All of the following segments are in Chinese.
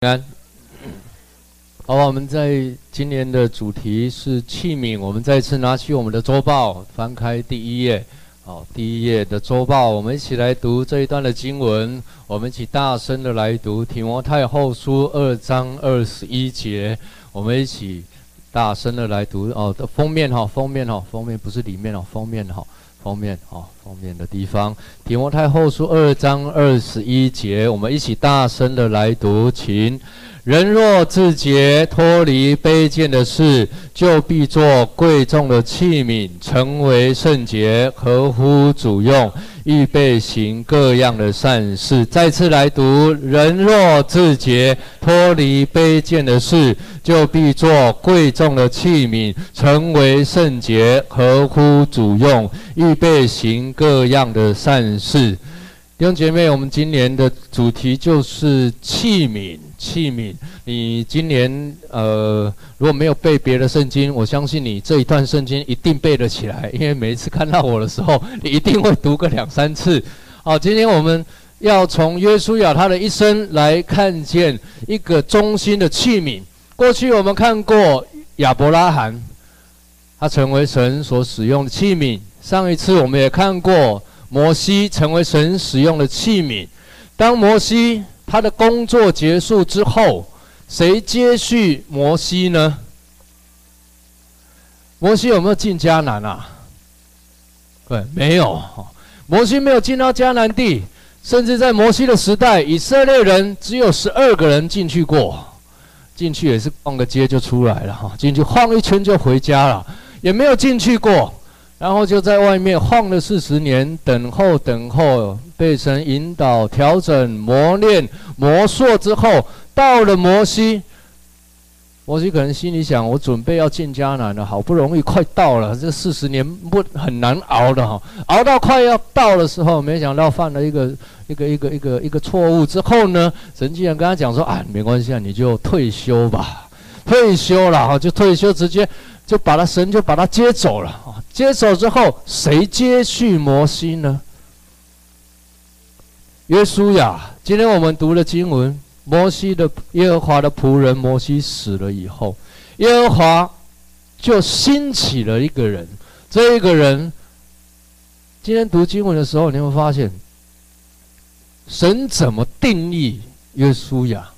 安，好，我们在今年的主题是器皿。我们再次拿起我们的周报，翻开第一页。好，第一页的周报，我们一起来读这一段的经文。我们一起大声的来读《提摩太后书》二章二十一节。我们一起大声的来读哦。封面哈，封面哈，封面不是里面哦，封面哈。封面哈，后面的地方，《提摩太后书》二章二十一节，我们一起大声的来读，请。人若自洁，脱离卑贱的事，就必做贵重的器皿，成为圣洁，合乎主用，预备行各样的善事。再次来读：人若自洁，脱离卑贱的事，就必做贵重的器皿，成为圣洁，合乎主用，预备行各样的善事。弟兄姐妹，我们今年的主题就是器皿。器皿，你今年呃，如果没有背别的圣经，我相信你这一段圣经一定背得起来，因为每一次看到我的时候，你一定会读个两三次。好，今天我们要从约书亚他的一生来看见一个中心的器皿。过去我们看过亚伯拉罕，他成为神所使用的器皿。上一次我们也看过摩西成为神使用的器皿。当摩西。他的工作结束之后，谁接续摩西呢？摩西有没有进迦南啊？对，没有。摩西没有进到迦南地，甚至在摩西的时代，以色列人只有十二个人进去过，进去也是逛个街就出来了哈，进去晃一圈就回家了，也没有进去过。然后就在外面晃了四十年，等候等候，被神引导、调整、磨练、磨塑之后，到了摩西。摩西可能心里想：我准备要进迦南了，好不容易快到了，这四十年不很难熬的哈，熬到快要到的时候，没想到犯了一个一个一个一个一个错误之后呢，神竟然跟他讲说：啊，没关系啊，你就退休吧，退休了哈，就退休，直接就把他神就把他接走了。接走之后，谁接续摩西呢？约书亚。今天我们读了经文，摩西的耶和华的仆人摩西死了以后，耶和华就兴起了一个人。这一个人，今天读经文的时候，你会发现，神怎么定义约书亚？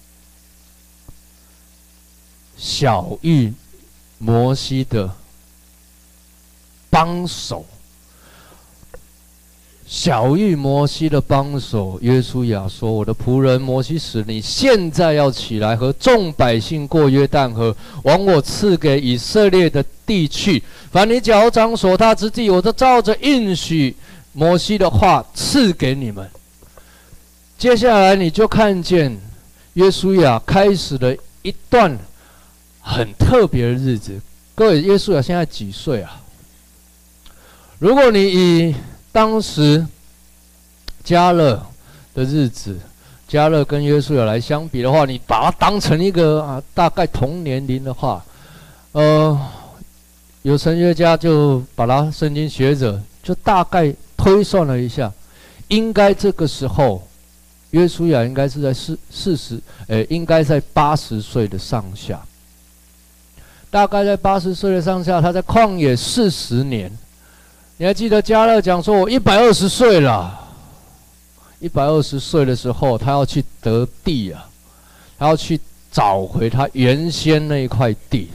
小玉摩西的。帮手，小于摩西的帮手，约书亚说：“我的仆人摩西死，你现在要起来，和众百姓过约旦河，往我赐给以色列的地去。凡你脚掌所踏之地，我都照着应许摩西的话赐给你们。”接下来你就看见约书亚开始了一段很特别的日子。各位，约书亚现在几岁啊？如果你以当时加勒的日子，加勒跟约书亚来相比的话，你把它当成一个啊大概同年龄的话，呃，有神学家就把他圣经学者就大概推算了一下，应该这个时候约书亚应该是在四四十，呃，应该在八十岁的上下，大概在八十岁的上下，他在旷野四十年。你还记得加勒讲说：“我一百二十岁了，一百二十岁的时候，他要去得地啊，他要去找回他原先那一块地。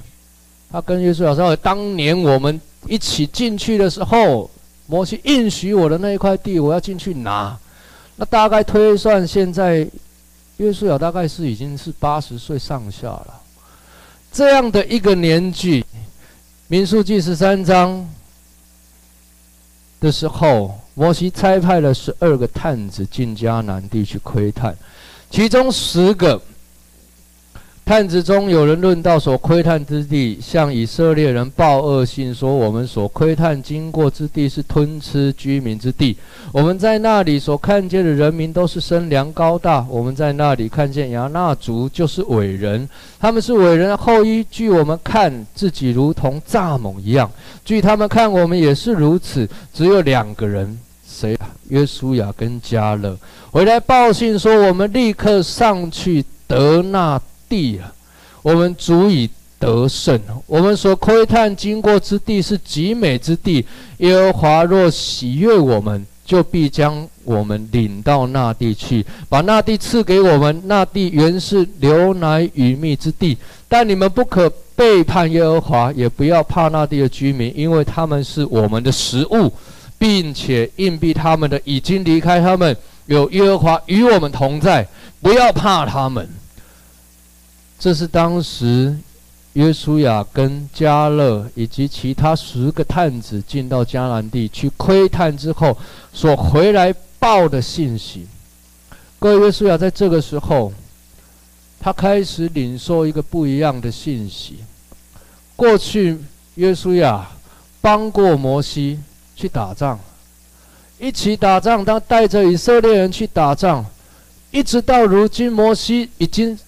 他跟约书亚说：当年我们一起进去的时候，摩西应许我的那一块地，我要进去拿。那大概推算，现在约书亚大概是已经是八十岁上下了。这样的一个年纪，民数记十三章。”的时候，摩西差派了十二个探子进迦南地去窥探，其中十个探子中有人论到所窥探之地，向以色列人报恶信说：我们所窥探经过之地是吞吃居民之地，我们在那里所看见的人民都是身量高大，我们在那里看见亚衲族就是伟人，他们是伟人的后裔，据我们看自己如同蚱蜢一样。据他们看，我们也是如此。只有两个人，谁啊？约书亚跟加勒回来报信说：“我们立刻上去得那地啊，我们足以得胜。我们所窥探经过之地是极美之地。耶和华若喜悦我们，就必将我们领到那地去，把那地赐给我们。那地原是流奶与蜜之地，但你们不可背叛耶和华，也不要怕那地的居民，因为他们是我们的食物，并且荫庇他们的已经离开他们。有耶和华与我们同在，不要怕他们。这是当时。约书亚跟迦勒以及其他十个探子进到迦南地去窥探之后，所回来报的信息。各位，约书亚在这个时候，他开始领受一个不一样的信息。过去，约书亚帮过摩西去打仗，一起打仗，他带着以色列人去打仗，一直到如今，摩西已经。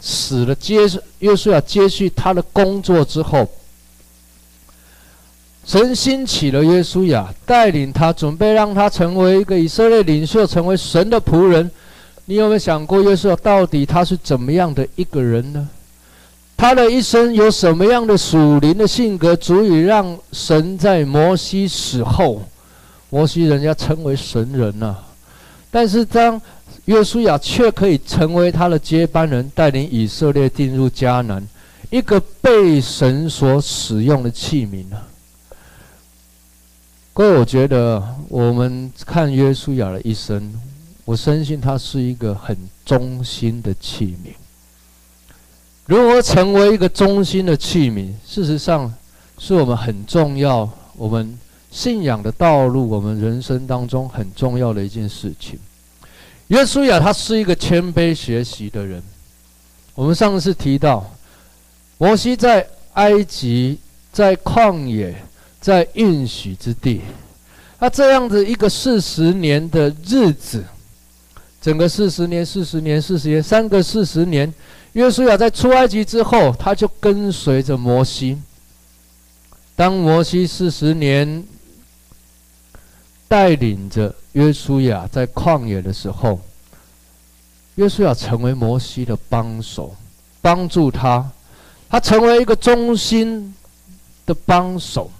死了，接约书亚接续他的工作之后，神兴起了约书亚，带领他，准备让他成为一个以色列领袖，成为神的仆人。你有没有想过，约书亚到底他是怎么样的一个人呢？他的一生有什么样的属灵的性格，足以让神在摩西死后，摩西人家称为神人呢、但是当约书亚却可以成为他的接班人，带领以色列进入迦南，一个被神所使用的器皿呢。各位，我觉得我们看约书亚的一生，我深信他是一个很忠心的器皿。如何成为一个忠心的器皿？事实上，是我们很重要，我们信仰的道路，我们人生当中很重要的一件事情。约书亚他是一个谦卑学习的人。我们上次提到，摩西在埃及、在旷野、在应许之地，他这样子一个四十年的日子，整个四十年、四十年、四十年，三个四十年。约书亚在出埃及之后，他就跟随着摩西。当摩西四十年带领着。约书亚在旷野的时候，约书亚成为摩西的帮手，帮助他，他成为一个忠心的帮手。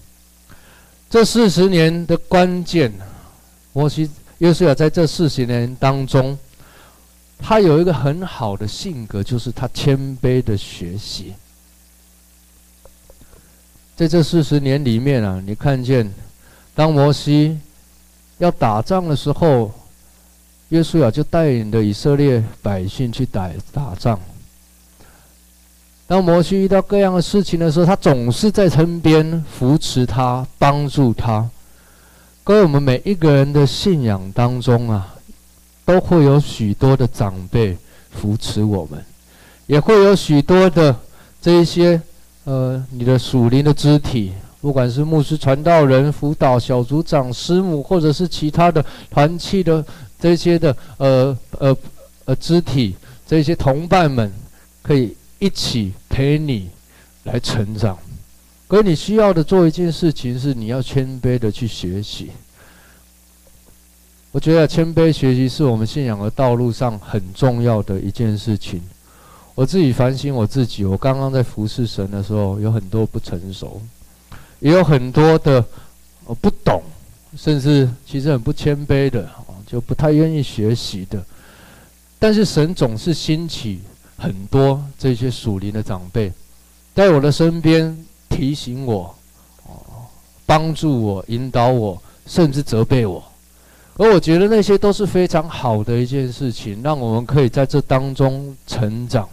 这四十年的关键，摩西约书亚在这四十年当中，他有一个很好的性格，就是他谦卑的学习。在这四十年里面啊，你看见当摩西。要打仗的时候，约书亚就带领着以色列百姓去打打仗。当摩西遇到各样的事情的时候，他总是在身边扶持他、帮助他。各位，我们每一个人的信仰当中啊，都会有许多的长辈扶持我们，也会有许多的这一些呃，你的属灵的肢体。不管是牧师、传道人、辅导小组长、师母，或者是其他的团契的这些的呃呃呃肢体，这些同伴们，可以一起陪你来成长。可你需要的做一件事情是，你要谦卑的去学习。我觉得谦卑学习是我们信仰的道路上很重要的一件事情。我自己反省我自己，我刚刚在服侍神的时候，有很多不成熟。也有很多的不懂，甚至其实很不谦卑的，就不太愿意学习的。但是神总是兴起很多这些属灵的长辈，在我的身边提醒我，帮助我、引导我，甚至责备我。而我觉得那些都是非常好的一件事情，让我们可以在这当中成长。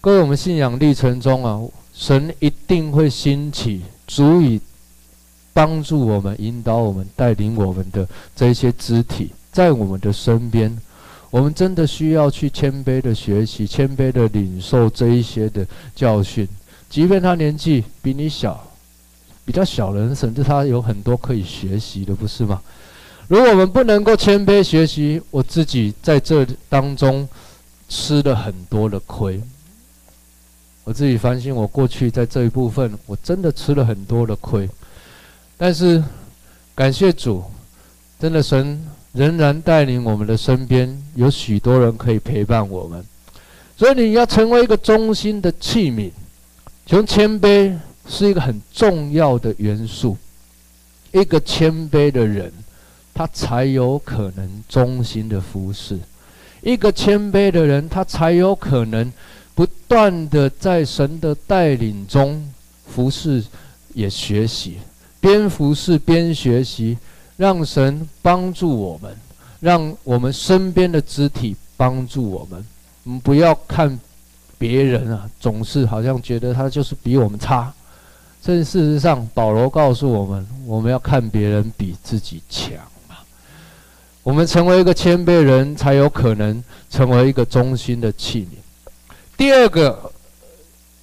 各位，我们信仰历程中啊。神一定会兴起足以帮助我们、引导我们、带领我们的这些肢体，在我们的身边。我们真的需要去谦卑的学习、谦卑的领受这一些的教训。即便他年纪比你小，比较小的人，甚至他有很多可以学习的，不是吗？如果我们不能够谦卑学习，我自己在这当中吃了很多的亏。我自己反省，我过去在这一部分，我真的吃了很多的亏。但是感谢主，真的神仍然带领我们的身边有许多人可以陪伴我们。所以你要成为一个忠心的器皿，从谦卑是一个很重要的元素。一个谦卑的人，他才有可能忠心的服侍；一个谦卑的人，他才有可能不断的在神的带领中服侍，也学习，边服侍边学习，让神帮助我们，让我们身边的肢体帮助我们。我们不要看别人啊，总是好像觉得他就是比我们差。这事实上，保罗告诉我们，我们要看别人比自己强嘛。我们成为一个谦卑人，才有可能成为一个忠心的器皿。第二个，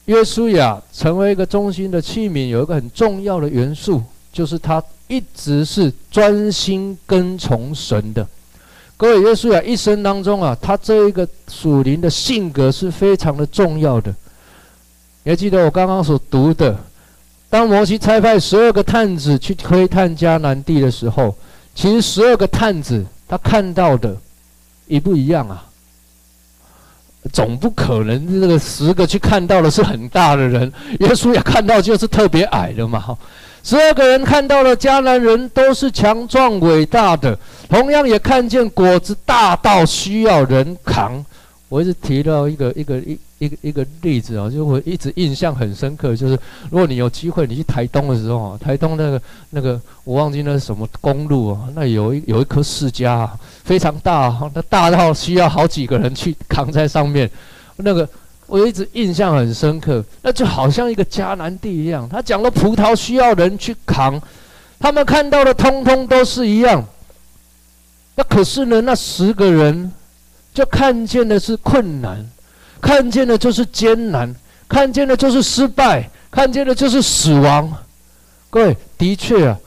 约书亚成为一个中心的器皿，有一个很重要的元素，就是他一直是专心跟从神的。各位，约书亚一生当中啊，他这一个属灵的性格是非常的重要的。你还记得我刚刚所读的？当摩西差派十二个探子去窥探迦南地的时候，其实十二个探子他看到的一不一样啊？总不可能这个十个去看到的是很大的人，耶稣也看到就是特别矮的嘛。十二个人看到了迦南人都是强壮伟大的，同样也看见果子大到需要人扛。我一直提到一个一个一。一个一个例子啊，就我一直印象很深刻，就是如果你有机会你去台东的时候啊，台东那个那个我忘记那是什么公路啊，那有一有一棵释迦，非常大啊，那大到需要好几个人去扛在上面，那个我一直印象很深刻，那就好像一个迦南地一样，他讲了葡萄需要人去扛，他们看到的通通都是一样，那可是呢，那十个人就看见的是困难。看见的就是艰难，看见的就是失败，看见的就是死亡。各位，的确啊，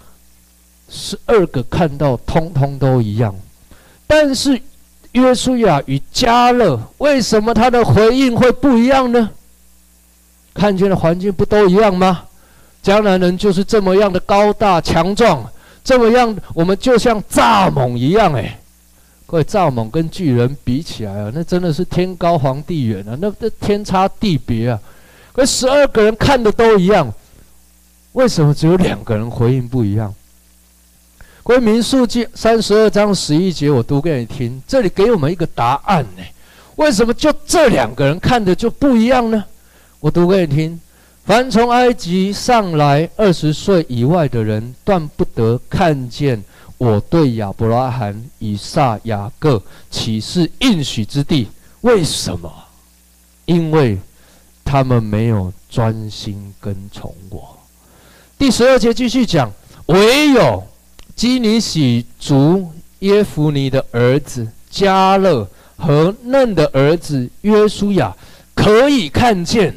十二个看到通通都一样，但是约书亚与迦勒为什么他的回应会不一样呢？看见的环境不都一样吗？迦南人就是这么样的高大强壮，这么样，我们就像蚱蜢一样，哎。各位，蚱蜢跟巨人比起来啊，那真的是天高皇帝远啊，那那天差地别啊。可十二个人看的都一样，为什么只有两个人回应不一样？各位，民数记三十二章十一节，我读给你听，这里给我们一个答案呢。为什么就这两个人看的就不一样呢？我读给你听：凡从埃及上来二十岁以外的人，断不得看见。我对亚伯拉罕、以撒、雅各岂是应许之地，为什么？因为他们没有专心跟从我。第十二节继续讲：唯有基尼洗族耶孚尼的儿子迦勒和嫩的儿子约书亚可以看见。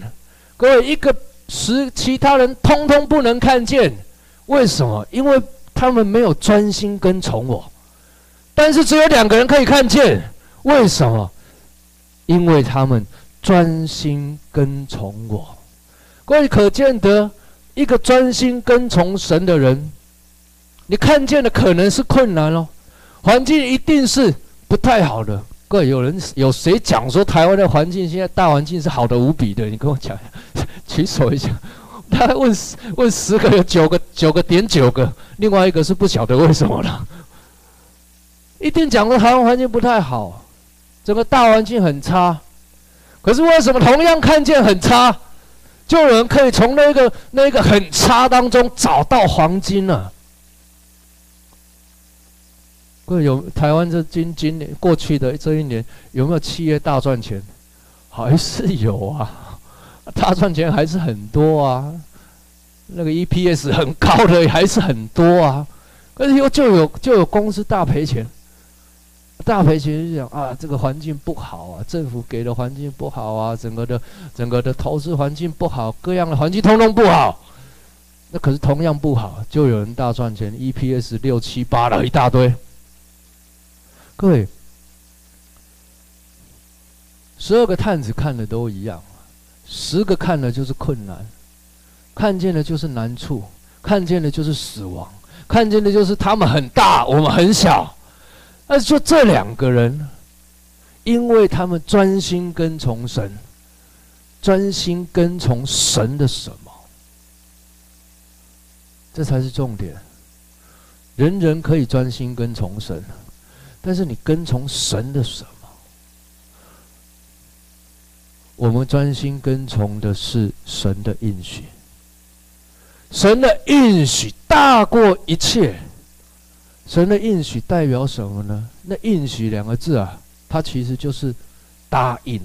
各位，一个十其他人通通不能看见，为什么？因为。他们没有专心跟从我，但是只有两个人可以看见。为什么？因为他们专心跟从我。各位可见得，一个专心跟从神的人，你看见的可能是困难哦，环境一定是不太好的。各位，有人有谁讲说台湾的环境现在大环境是好的无比的？你跟我讲，举手一下。他问十问十个，有九个九个点九个，另外一个是不晓得为什么了。一定讲的台湾环境不太好，整个大环境很差。可是为什么同样看见很差，就有人可以从那个那个很差当中找到黄金呢？各位有台湾这今今年过去的这一年有没有企业大赚钱？还是有啊。他赚钱还是很多啊，那个 EPS 很高的还是很多啊，可是又就有就有公司大赔钱，大赔钱就讲啊，这个环境不好啊，政府给的环境不好啊，整个的整个的投资环境不好，各样的环境通通不好。那可是同样不好，就有人大赚钱，EPS 六七八的一大堆。各位，十二个探子看的都一样。十个看了就是困难，看见的就是难处，看见的就是死亡，看见的就是他们很大，我们很小。那就这两个人，因为他们专心跟从神，专心跟从神的什么？这才是重点。人人可以专心跟从神，但是你跟从神的什么？我们专心跟从的是神的应许。神的应许大过一切。神的应许代表什么呢？那应许两个字啊，它其实就是答应。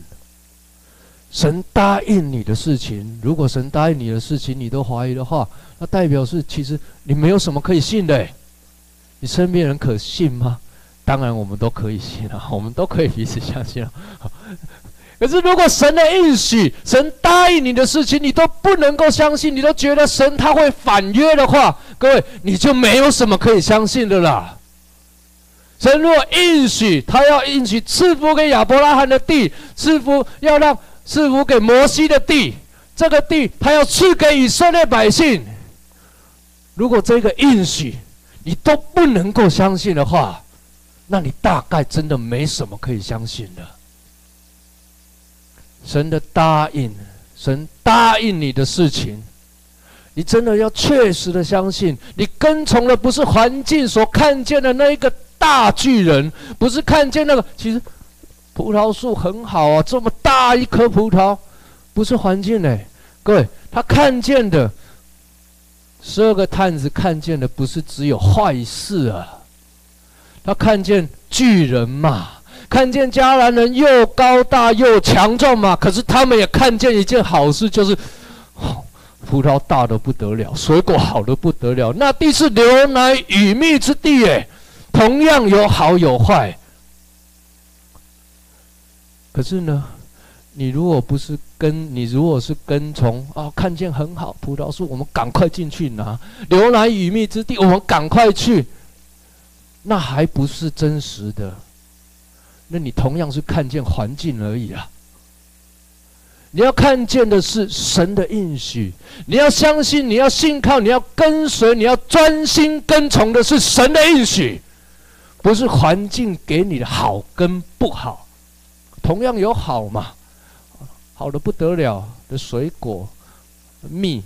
神答应你的事情，如果神答应你的事情，你都怀疑的话，那代表是其实你没有什么可以信的。你身边人可信吗？当然，我们都可以信啊，我们都可以彼此相信啊。可是，如果神的应许、神答应你的事情，你都不能够相信，你都觉得神他会反约的话，各位，你就没有什么可以相信的啦。神若应许，他要应许赐福给亚伯拉罕的地，赐福要让赐福给摩西的地，这个地他要赐给以色列百姓。如果这个应许你都不能够相信的话，那你大概真的没什么可以相信的。神的答应，神答应你的事情，你真的要确实的相信。你跟从的不是环境所看见的那一个大巨人，不是看见那个其实葡萄树很好啊，这么大一颗葡萄，不是环境哎，各位，他看见的十二个探子看见的不是只有坏事啊，他看见巨人嘛。看见迦南人又高大又强壮嘛，可是他们也看见一件好事，就是，葡萄大得不得了，水果好得不得了。那地是流奶与蜜之地，诶，同样有好有坏。可是呢，你如果不是跟，你如果是跟从啊，看见很好葡萄树，我们赶快进去拿流奶与蜜之地，我们赶快去，那还不是真实的。那你同样是看见环境而已啊！你要看见的是神的应许，你要相信，你要信靠，你要跟随，你要专心跟从的是神的应许，不是环境给你的好跟不好。同样有好嘛，好的不得了的水果，蜜，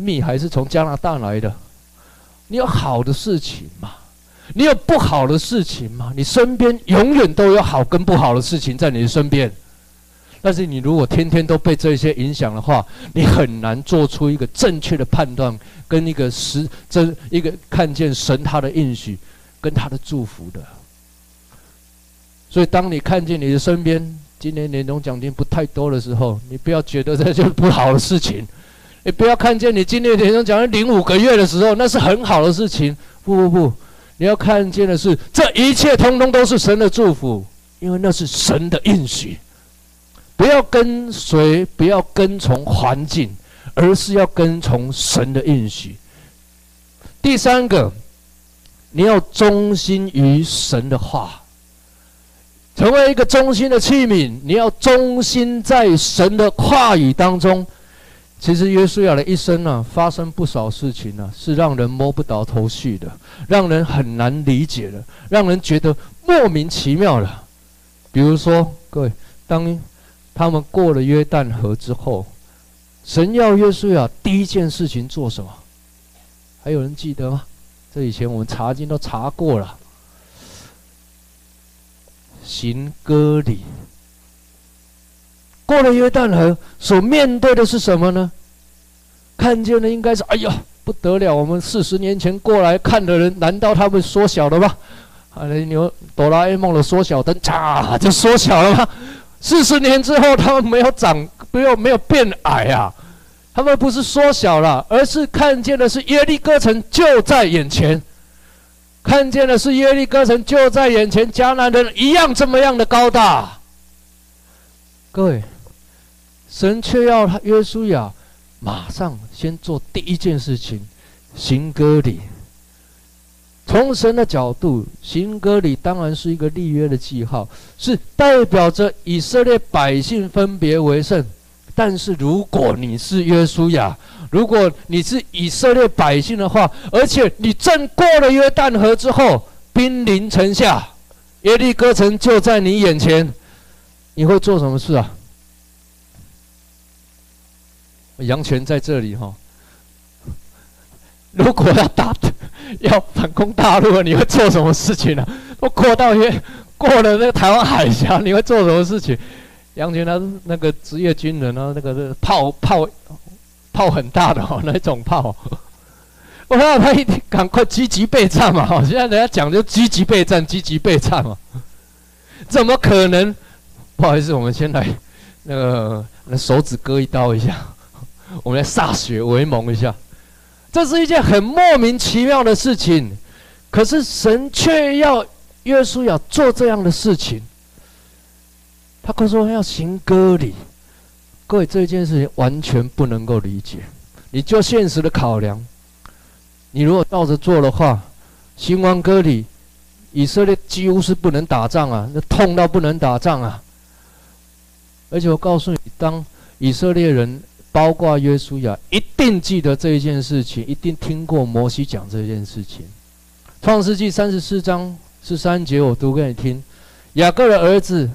蜜还是从加拿大来的，你有好的事情嘛。你有不好的事情吗？你身边永远都有好跟不好的事情在你的身边，但是你如果天天都被这些影响的话，你很难做出一个正确的判断，跟一个实真一个看见神他的应许跟他的祝福的。所以，当你看见你的身边今年年终奖金不太多的时候，你不要觉得这就是不好的事情；你不要看见你今年年终奖金领五个月的时候，那是很好的事情。不不不。你要看见的是，这一切通通都是神的祝福，因为那是神的应许。不要跟随，不要跟从环境，而是要跟从神的应许。第三个，你要忠心于神的话，成为一个忠心的器皿。你要忠心在神的话语当中。其实约书亚的一生呢、发生不少事情呢、是让人摸不着头绪的，让人很难理解的，让人觉得莫名其妙的。比如说，各位，当他们过了约旦河之后，神要约书亚第一件事情做什么？还有人记得吗？这以前我们查经都查过了，行割礼。过了约旦河，所面对的是什么呢？看见的应该是，哎呀，不得了！我们四十年前过来看的人，难道他们缩小了吗？啊，牛哆啦 A 梦的缩小灯，嚓就缩小了吗？四十年之后，他们没有长，没有没有变矮啊？他们不是缩小了，而是看见的是耶利哥城就在眼前，看见的是耶利哥城就在眼前，迦南人一样这么样的高大。各位。神却要他约书亚马上先做第一件事情，行割礼。从神的角度，行割礼当然是一个立约的记号，是代表着以色列百姓分别为圣。但是如果你是约书亚，如果你是以色列百姓的话，而且你正过了约旦河之后，兵临城下，耶利哥城就在你眼前，你会做什么事啊？杨泉在这里哈。如果要打，要反攻大陆，你会做什么事情呢？都过到约过了那个台湾海峡，你会做什么事情？杨泉他那个职业军人啊，那个是炮炮炮很大的哦，那种炮。我让他一定赶快积极备战嘛！现在人家讲就积极备战，积极备战嘛。怎么可能？不好意思，我们先来那个那手指割一刀一下，我们来歃血为盟一下。这是一件很莫名其妙的事情，可是神却要约书亚做这样的事情。他可说要行割礼，各位这件事情完全不能够理解。你就现实的考量，你如果照着做的话，行完割礼，以色列几乎是不能打仗啊，那痛到不能打仗啊。而且我告诉你，当以色列人。包括约书亚一定记得这一件事情，一定听过摩西讲这件事情。创世纪三十四章十三节，我读给你听：雅各的儿子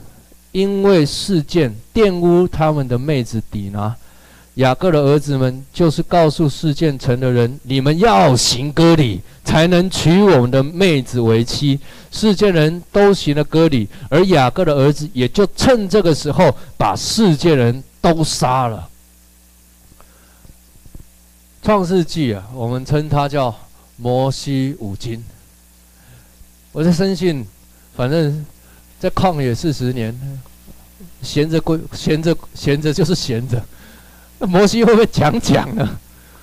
因为事件玷污他们的妹子底拿，雅各的儿子们就是告诉事件城的人：你们要行割礼，才能娶我们的妹子为妻。事件人都行了割礼，而雅各的儿子也就趁这个时候把事件人都杀了。创世纪啊，我们称它叫摩西五经。我在深信，反正在旷野四十年，闲着归闲着闲着就是闲着。那摩西会不会讲讲呢？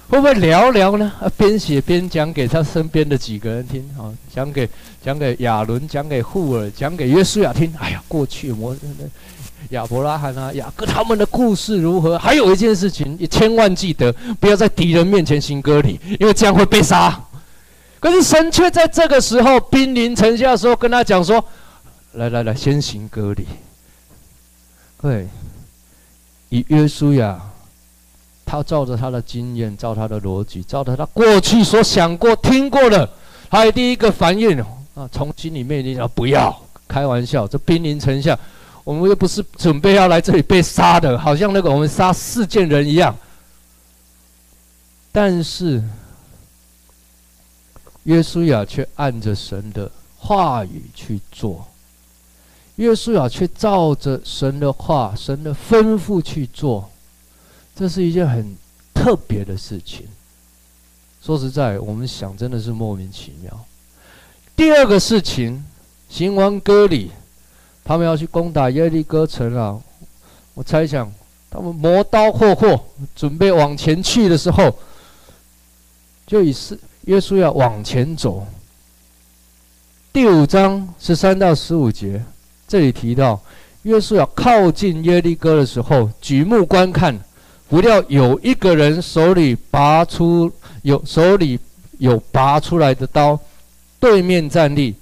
会不会聊聊呢？边写边讲给他身边的几个人听啊，讲给讲给亚伦，讲给户珥，讲给约书亚听。哎呀，过去摩。亚伯拉罕啊，雅各他们的故事如何？还有一件事情，你千万记得，不要在敌人面前行割礼，因为这样会被杀。可是神却在这个时候兵临城下的时候，跟他讲说：“来来来，先行割礼。”对，以约书亚，他照着他的经验，照他的逻辑，照着他过去所想过、听过的，他的第一个反应啊，从心里面你讲不要开玩笑，这兵临城下。我们又不是准备要来这里被杀的，好像那个我们杀四件人一样。但是约书亚却按着神的话语去做，约书亚却照着神的话、神的吩咐去做，这是一件很特别的事情。说实在，我们想真的是莫名其妙。第二个事情，行完割礼。他们要去攻打耶利哥城啊！我猜想，他们磨刀霍霍，准备往前去的时候，就以是约书亚往前走。第五章十三到十五节，这里提到，约书亚靠近耶利哥的时候，举目观看，不料有一个人手里拔出有手里有拔出来的刀，对面站立。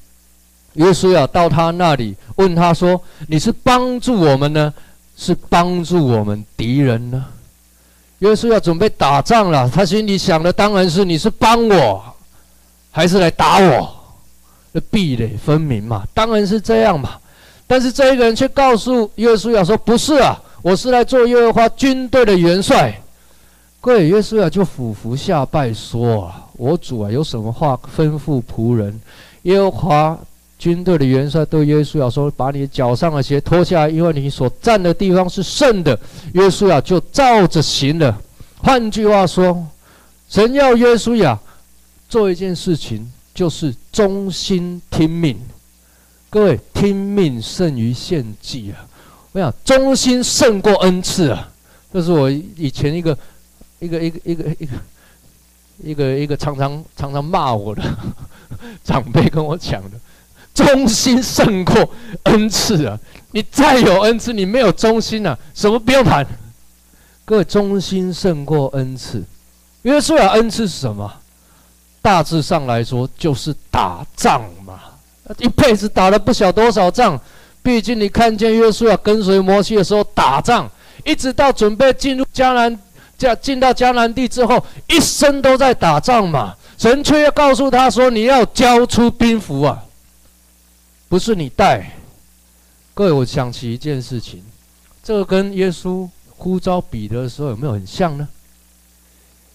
约书亚到他那里，问他说：“你是帮助我们呢，是帮助我们敌人呢？”约书亚准备打仗了，他心里想的当然是：你是帮我，还是来打我？那壁垒分明嘛，当然是这样嘛。但是这一个人却告诉约书亚说：“不是啊，我是来做耶和华军队的元帅。”各位，约书亚就俯伏下拜说：“啊，我主啊，有什么话吩咐仆人？耶和华。”军队的元帅对约书亚说：“把你脚上的鞋脱下来，因为你所站的地方是圣的。”约书亚就照着行了。换句话说，神要约书亚做一件事情，就是忠心听命。各位，听命胜于献祭啊！我想，忠心胜过恩赐啊！这是我以前一个一个一个一个一个一个一个常常常常骂我的长辈跟我讲的。忠心胜过恩赐啊！你再有恩赐，你没有忠心啊，什么不用谈。各位，忠心胜过恩赐。约书亚恩赐是什么？大致上来说，就是打仗嘛。一辈子打了不晓多少仗。毕竟你看见约书亚跟随摩西的时候打仗，一直到准备进入迦南，进进到迦南地之后，一生都在打仗嘛。神却要告诉他说：“你要交出兵符啊！”不是你带。各位，我想起一件事情，这个跟耶稣呼召彼得的时候有没有很像呢？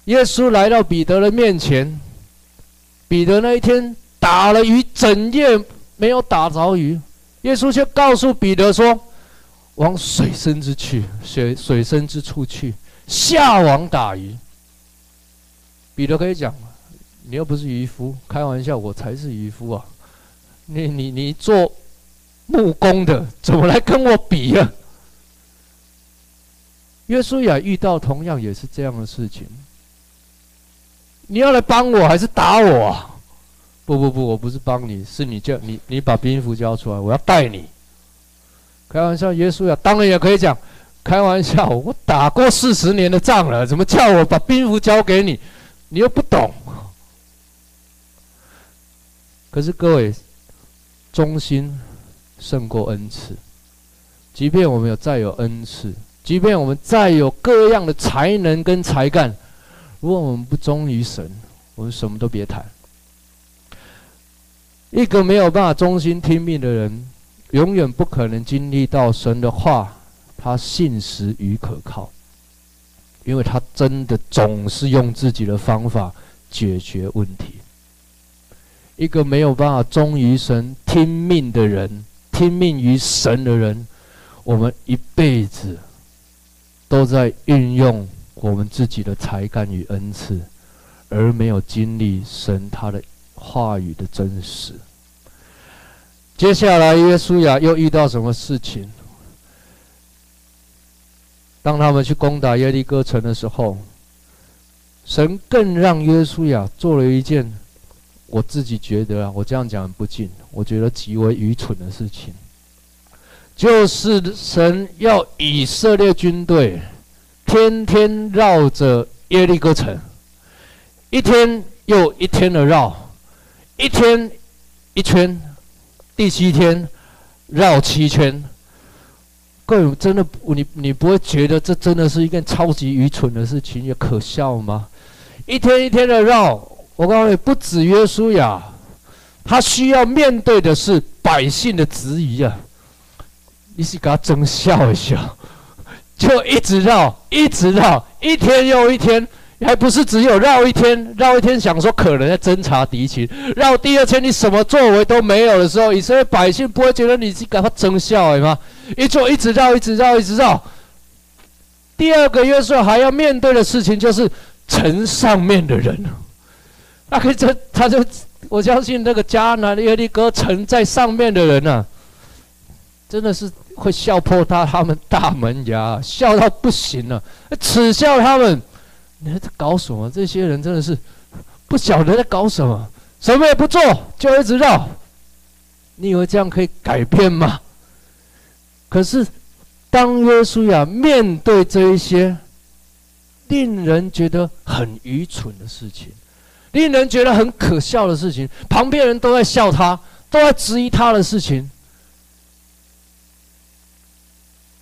耶稣来到彼得的面前，彼得那一天打了鱼，整夜没有打着鱼，耶稣却告诉彼得说：“往水深之去，水水深之处去，下网打鱼。”彼得可以讲：“你又不是渔夫，开玩笑，我才是渔夫啊！你你你做木工的，怎么来跟我比呀？”约书亚遇到同样也是这样的事情。你要来帮我还是打我？不不不，我不是帮你，是你叫你你把兵符交出来，我要带你。开玩笑，耶稣呀，当然也可以讲，开玩笑，我打过四十年的仗了，怎么叫我把兵符交给你？你又不懂。可是各位，忠心胜过恩赐。即便我们有再有恩赐，即便我们再有各样的才能跟才干。如果我们不忠于神，我们什么都别谈。一个没有办法忠心听命的人，永远不可能经历到神的话，他信实与可靠，因为他真的总是用自己的方法解决问题。一个没有办法忠于神、听命的人，听命于神的人，我们一辈子都在运用。我们自己的才干与恩赐，而没有经历神他的话语的真实。接下来，约书亚又遇到什么事情？当他们去攻打耶利哥城的时候，神更让约书亚做了一件我自己觉得啊，我这样讲很不敬，我觉得极为愚蠢的事情，就是神要以色列军队。天天绕着耶利哥城，一天又一天的绕，一天一圈，第七天绕七圈。各位真的，你你不会觉得这真的是一件超级愚蠢的事情，也可笑吗？一天一天的绕，我告诉你，不止约书亚，他需要面对的是百姓的质疑啊！你是给他争笑一下。就一直绕，一直绕，一天又一天，还不是只有绕一天，绕一天想说可能在侦察敌情，绕第二天你什么作为都没有的时候，以色列百姓不会觉得你是给他争笑吗？一做一直绕，一直绕，一直绕。第二个约瑟还要面对的事情就是城上面的人，那可以这他就我相信那个迦南耶利哥城在上面的人啊，真的是。会笑破他他们大门牙，笑到不行了，耻笑他们。你在搞什么？这些人真的是不晓得在搞什么，什么也不做，就一直绕。你以为这样可以改变吗？可是，当约书亚面对这一些令人觉得很愚蠢的事情，令人觉得很可笑的事情，旁边人都在笑他，都在质疑他的事情。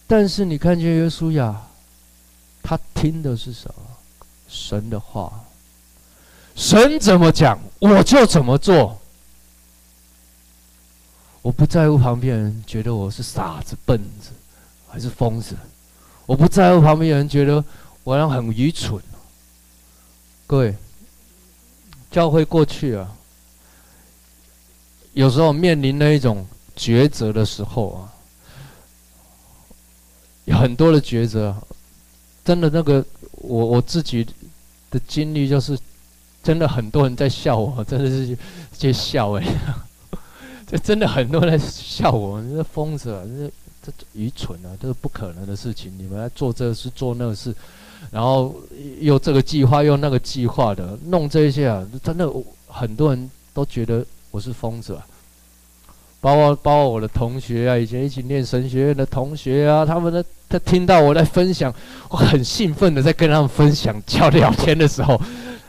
但是你看见约书亚，他听的是什么？神的话。神怎么讲，我就怎么做。我不在乎旁边人觉得我是傻子、笨子，还是疯子。我不在乎旁边人觉得我好像很愚蠢。各位，教会过去啊，有时候面临那一种抉择的时候啊。有很多的抉择，真的那个我我自己的经历就是，真的很多人在笑我，真的是在笑哎，这真的很多人在笑我，这疯子啊，这这愚蠢啊，这是不可能的事情，你们来做这个事做那个事，然后又这个计划又那个计划的弄这些啊，真的很多人都觉得我是疯子啊。包括包括我的同学啊，以前一起念神学院的同学啊，他们呢，他听到我在分享，我很兴奋的在跟他们分享、交聊天的时候，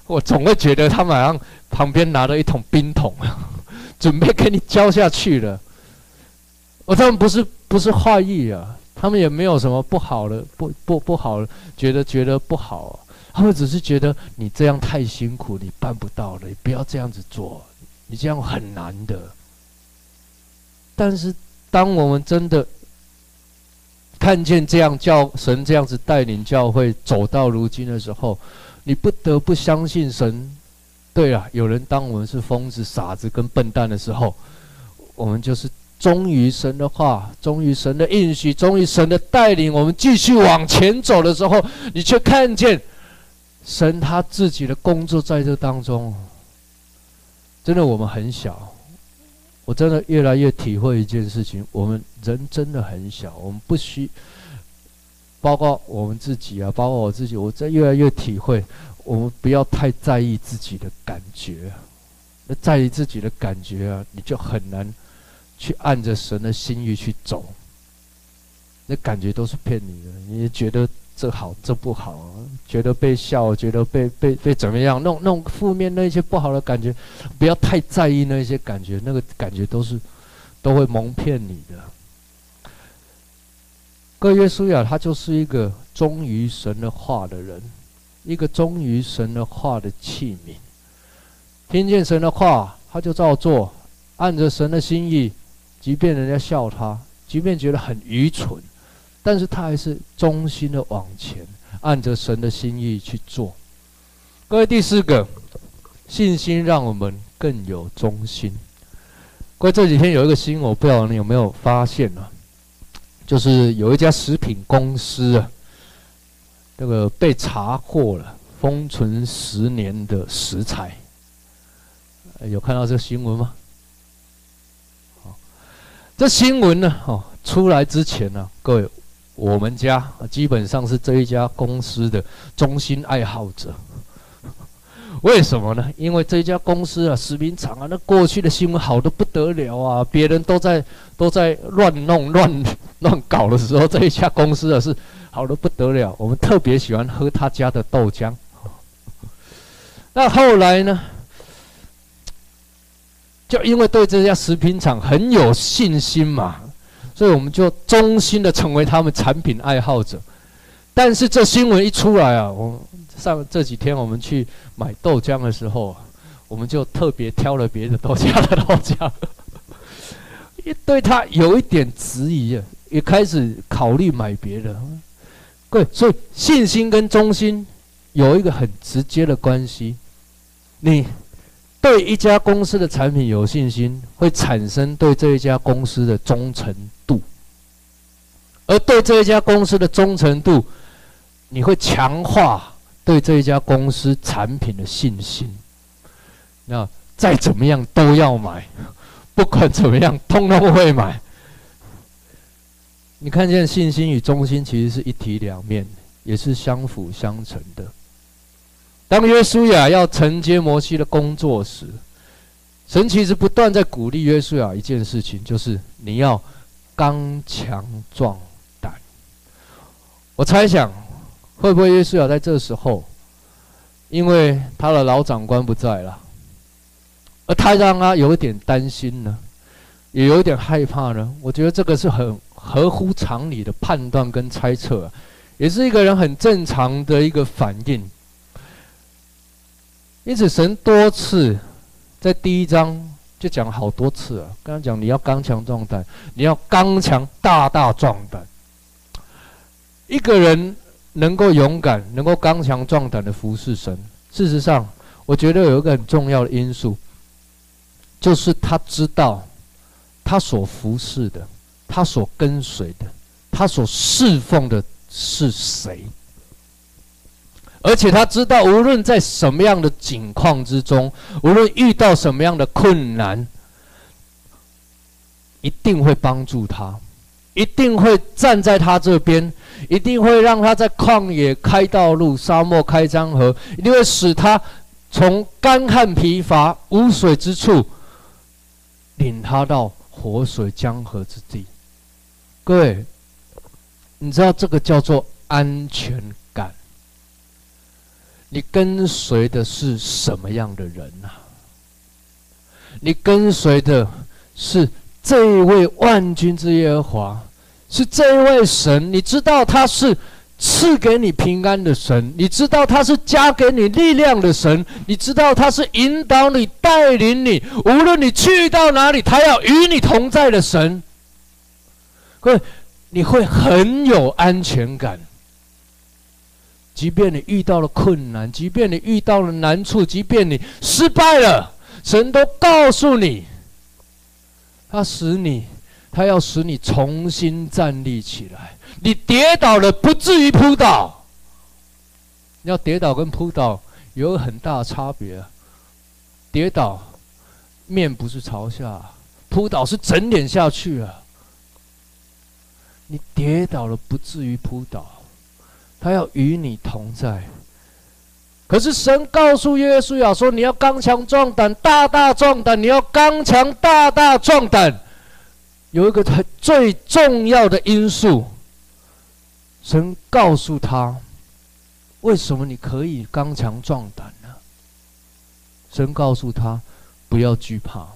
我总会觉得他们好像旁边拿了一桶冰桶啊，准备给你浇下去了。我他们不是不是坏意啊，他们也没有什么不好的，不不不好，觉得觉得不好，他们只是觉得你这样太辛苦，你办不到了，你不要这样子做，你这样很难的。但是当我们真的看见这样教神这样子带领教会走到如今的时候，你不得不相信神。对了，有人当我们是疯子、傻子跟笨蛋的时候，我们就是忠于神的话，忠于神的应许，忠于神的带领。我们继续往前走的时候，你却看见神他自己的工作在这当中。真的，我们很小。我真的越来越体会一件事情：我们人真的很小，我们不需，包括我们自己啊，包括我自己，我在越来越体会。我们不要太在意自己的感觉，那在意自己的感觉啊，你就很难去按着神的心意去走。那感觉都是骗你的，你觉得这好这不好，觉得被笑，觉得被被被怎么样，那种那种负面那些不好的感觉，不要太在意那些感觉，那个感觉都是都会蒙骗你的。各位，约书亚他就是一个忠于神的话的人。一个忠于神的话的器皿，听见神的话，他就照做，按着神的心意，即便人家笑他，即便觉得很愚蠢，但是他还是忠心的往前，按着神的心意去做。各位，第四个，信心让我们更有忠心。各位，这几天有一个新闻，我不知道你有没有发现啊？就是有一家食品公司啊。这个被查获了封存十年的食材，有看到这个新闻吗？这新闻呢，哦，出来之前呢，各位，我们家基本上是这一家公司的忠心爱好者。为什么呢？因为这一家公司啊，食品厂啊，那过去的新闻好得不得了啊，别人都在都在乱弄乱乱搞的时候，这一家公司啊是。好的不得了，我们特别喜欢喝他家的豆浆。那后来呢？就因为对这家食品厂很有信心嘛，所以我们就衷心的成为他们产品爱好者。但是这新闻一出来啊，我上这几天我们去买豆浆的时候，我们就特别挑了别的豆家的豆浆，一对他有一点质疑啊，也开始考虑买别的。对，所以信心跟忠心有一个很直接的关系。你对一家公司的产品有信心，会产生对这一家公司的忠诚度；而对这一家公司的忠诚度，你会强化对这一家公司产品的信心。那再怎么样都要买，不管怎么样，通通会买。你看见信心与忠心其实是一体两面，也是相辅相成的。当约书亚要承接摩西的工作时，神其实不断在鼓励约书亚一件事情，就是你要刚强壮胆。我猜想，会不会约书亚在这时候，因为他的老长官不在了，而他让他有点担心呢，也有点害怕呢？我觉得这个是很。合乎常理的判断跟猜测，也是一个人很正常的一个反应。因此，神多次在第一章就讲好多次啊。刚刚讲你要刚强壮胆，你要刚强大大壮胆。一个人能够勇敢、能够刚强壮胆的服侍神，事实上，我觉得有一个很重要的因素，就是他知道他所服侍的。他所跟随的，他所侍奉的是谁？而且他知道，无论在什么样的境况之中，无论遇到什么样的困难，一定会帮助他，一定会站在他这边，一定会让他在旷野开道路，沙漠开江河，一定会使他从干旱疲乏、无水之处，领他到活水江河之地。各位，你知道这个叫做安全？你跟随的是什么样的人呐？你跟随的是这一位万军之耶和华，是这一位神。你知道他是赐给你平安的神，你知道他是加给你力量的神，你知道他是引导你、带领你，无论你去到哪里，他要与你同在的神。各位，你会很有安全感。即便你遇到了困难，即便你遇到了难处，即便你失败了，神都告诉你，他使你，他要使你重新站立起来。你跌倒了，不至于扑倒。要跌倒跟扑倒有很大的差别。跌倒面不是朝下，扑倒是整脸下去啊。你跌倒了，不至于扑倒。他要与你同在，可是神告诉约书亚说：“你要刚强壮胆，大大壮胆。你要刚强大大壮胆。”有一个很最重要的因素，神告诉他：“为什么你可以刚强壮胆呢？”神告诉他：“不要惧怕，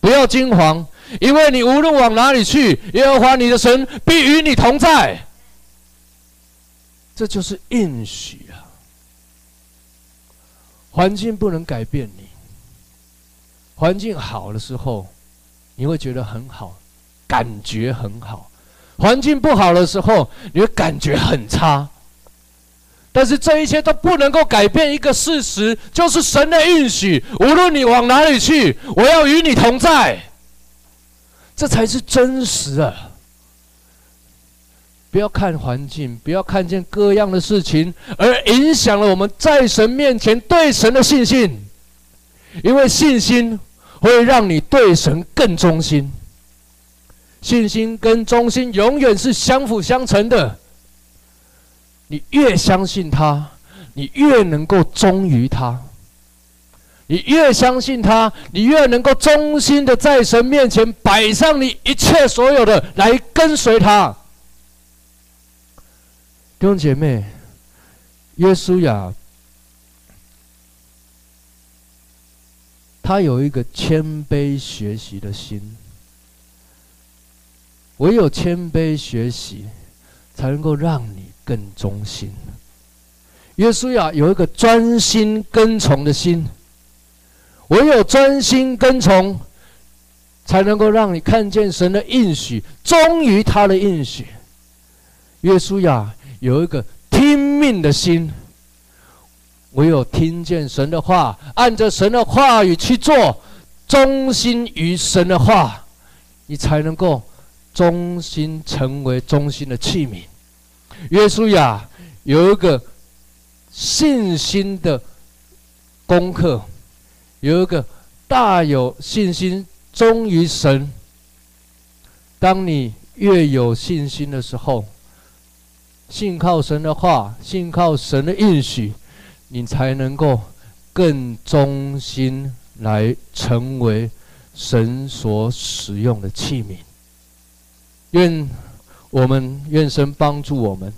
不要惊慌，因为你无论往哪里去，耶和华你的神必与你同在。”这就是应许啊！环境不能改变你。环境好的时候，你会觉得很好，感觉很好；环境不好的时候，你会感觉很差。但是这一切都不能够改变一个事实，就是神的应许。无论你往哪里去，我要与你同在。这才是真实啊！不要看环境，不要看见各样的事情，而影响了我们在神面前对神的信心。因为信心会让你对神更忠心，信心跟忠心永远是相辅相成的。你越相信他，你越能够忠于他；你越相信他，你越能够忠心的在神面前摆上你一切所有的来跟随他。弟兄姐妹，约书亚，他有一个谦卑学习的心。唯有谦卑学习，才能够让你更忠心。约书亚有一个专心跟从的心。唯有专心跟从，才能够让你看见神的应许，忠于他的应许。约书亚。有一个听命的心，唯有听见神的话，按着神的话语去做，忠心于神的话，你才能够忠心成为忠心的器皿。约书亚有一个信心的功课，有一个大有信心忠于神。当你越有信心的时候，信靠神的话，信靠神的应许，你才能够更忠心来成为神所使用的器皿。愿我们愿神帮助我们，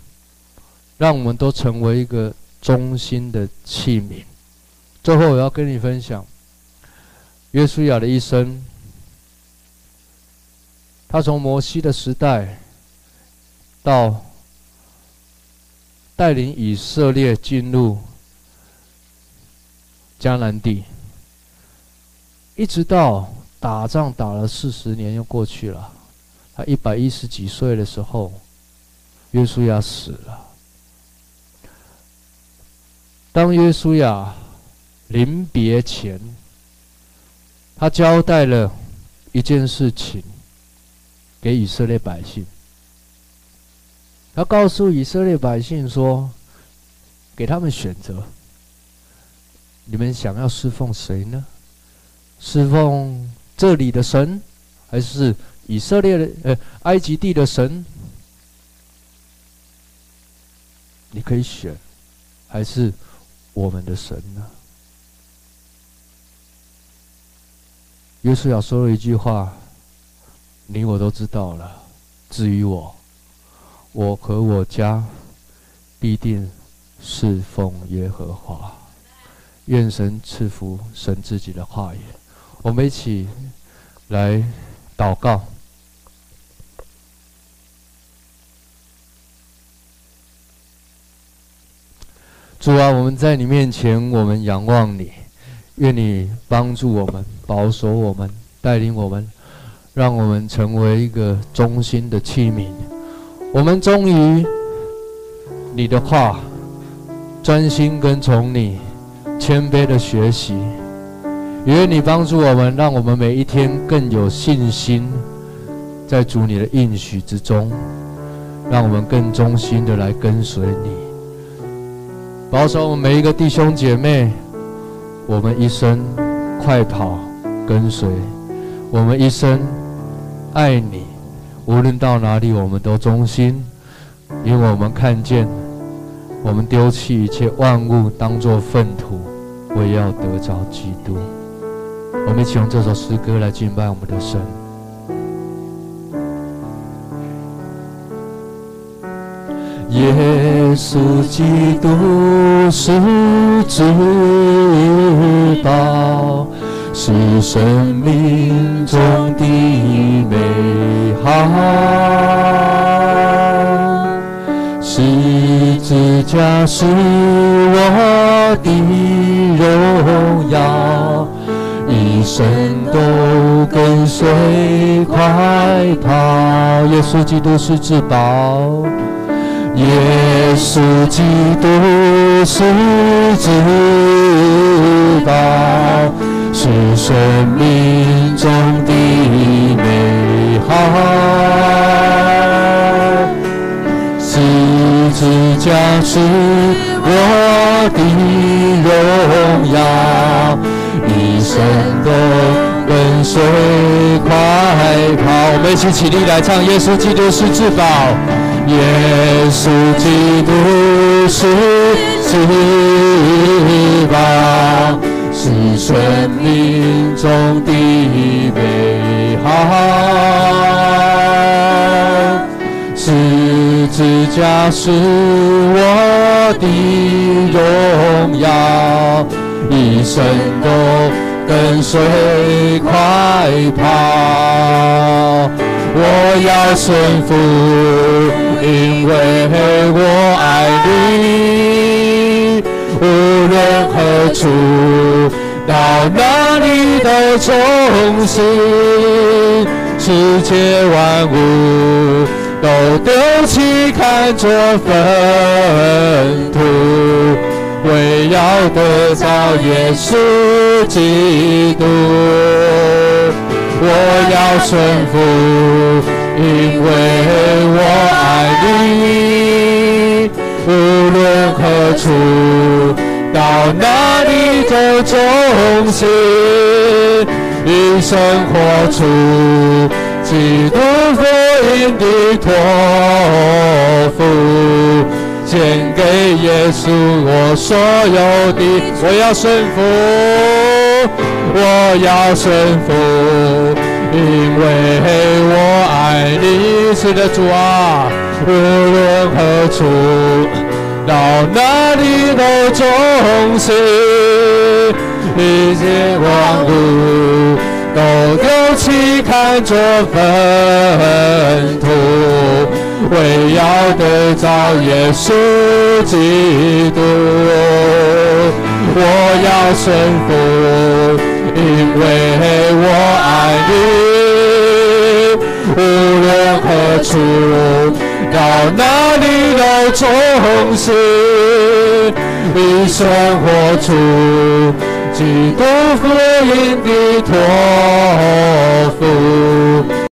让我们都成为一个忠心的器皿。最后，我要跟你分享约书亚的一生。他从摩西的时代到。带领以色列进入迦南地，一直到打仗打了四十年又过去了。他一百一十几岁的时候，约书亚死了。当约书亚临别前，他交代了一件事情给以色列百姓。他告诉以色列百姓说：“给他们选择，你们想要侍奉谁呢？侍奉这里的神，还是以色列的呃埃及地的神？你可以选，还是我们的神呢？”约书亚说了一句话：“你我都知道了。至于我。”我和我家必定侍奉耶和华，愿神赐福神自己的话语。我们一起来祷告。主啊，我们在你面前，我们仰望你，愿你帮助我们，保守我们，带领我们，让我们成为一个忠心的器皿。我们忠于你的话，专心跟从你，谦卑的学习。愿你帮助我们，让我们每一天更有信心，在主你的应许之中，让我们更忠心的来跟随你。保守我们每一个弟兄姐妹，我们一生快跑跟随，我们一生爱你，无论到哪里我们都忠心，因为我们看见，我们丢弃一切万物当作粪土，为要得着基督。我们一起用这首诗歌来敬拜我们的神。耶稣基督是至宝，是生命中的美好，十字架是我的荣耀，一生都跟随快跑。耶稣基督是至宝。耶稣基督是至宝，是生命中的美好。十字架是我的荣耀，一生都跟随快跑。我们一起起立来唱：耶稣基督是至宝。耶稣基督是至宝，生命中的美好。十字架是我的荣耀，一生都跟随快跑。我要顺服。因为我爱你，无论何处，到哪里都忠心，世界万物都丢弃，看作粪土，为要得到耶稣基督，我要顺服。因为我爱你，无论何处，到哪里都忠心，一生活出基督福音的托付，献给耶稣我所有的，我要顺服，我要顺服。因为我爱你，是的主啊，无论何处，到哪里都忠心，一切万物都丢弃，看作粪土，为要得着耶稣基督，我要顺服。因为我爱你，无论何处，到哪里都重视，一生活出基督福音的托付。